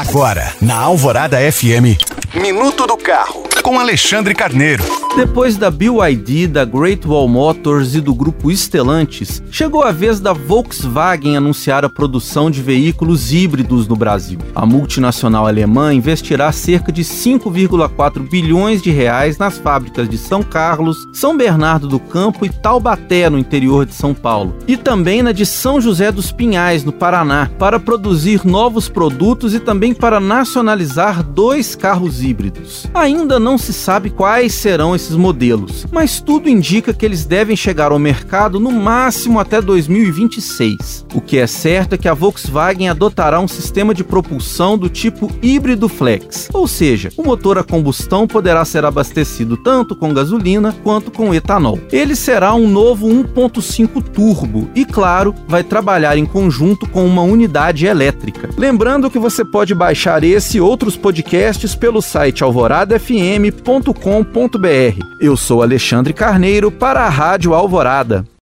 Agora, na Alvorada FM, Minuto do Carro, com Alexandre Carneiro. Depois da BYD, da Great Wall Motors e do grupo Stellantis, chegou a vez da Volkswagen anunciar a produção de veículos híbridos no Brasil. A multinacional alemã investirá cerca de 5,4 bilhões de reais nas fábricas de São Carlos, São Bernardo do Campo e Taubaté, no interior de São Paulo, e também na de São José dos Pinhais, no Paraná, para produzir novos produtos e também para nacionalizar dois carros híbridos. Ainda não se sabe quais serão esses modelos, mas tudo indica que eles devem chegar ao mercado no máximo até 2026. O que é certo é que a Volkswagen adotará um sistema de propulsão do tipo híbrido flex, ou seja, o motor a combustão poderá ser abastecido tanto com gasolina quanto com etanol. Ele será um novo 1.5 turbo e, claro, vai trabalhar em conjunto com uma unidade elétrica. Lembrando que você pode baixar esse e outros podcasts pelo site alvoradafm.com.br. Eu sou Alexandre Carneiro para a Rádio Alvorada.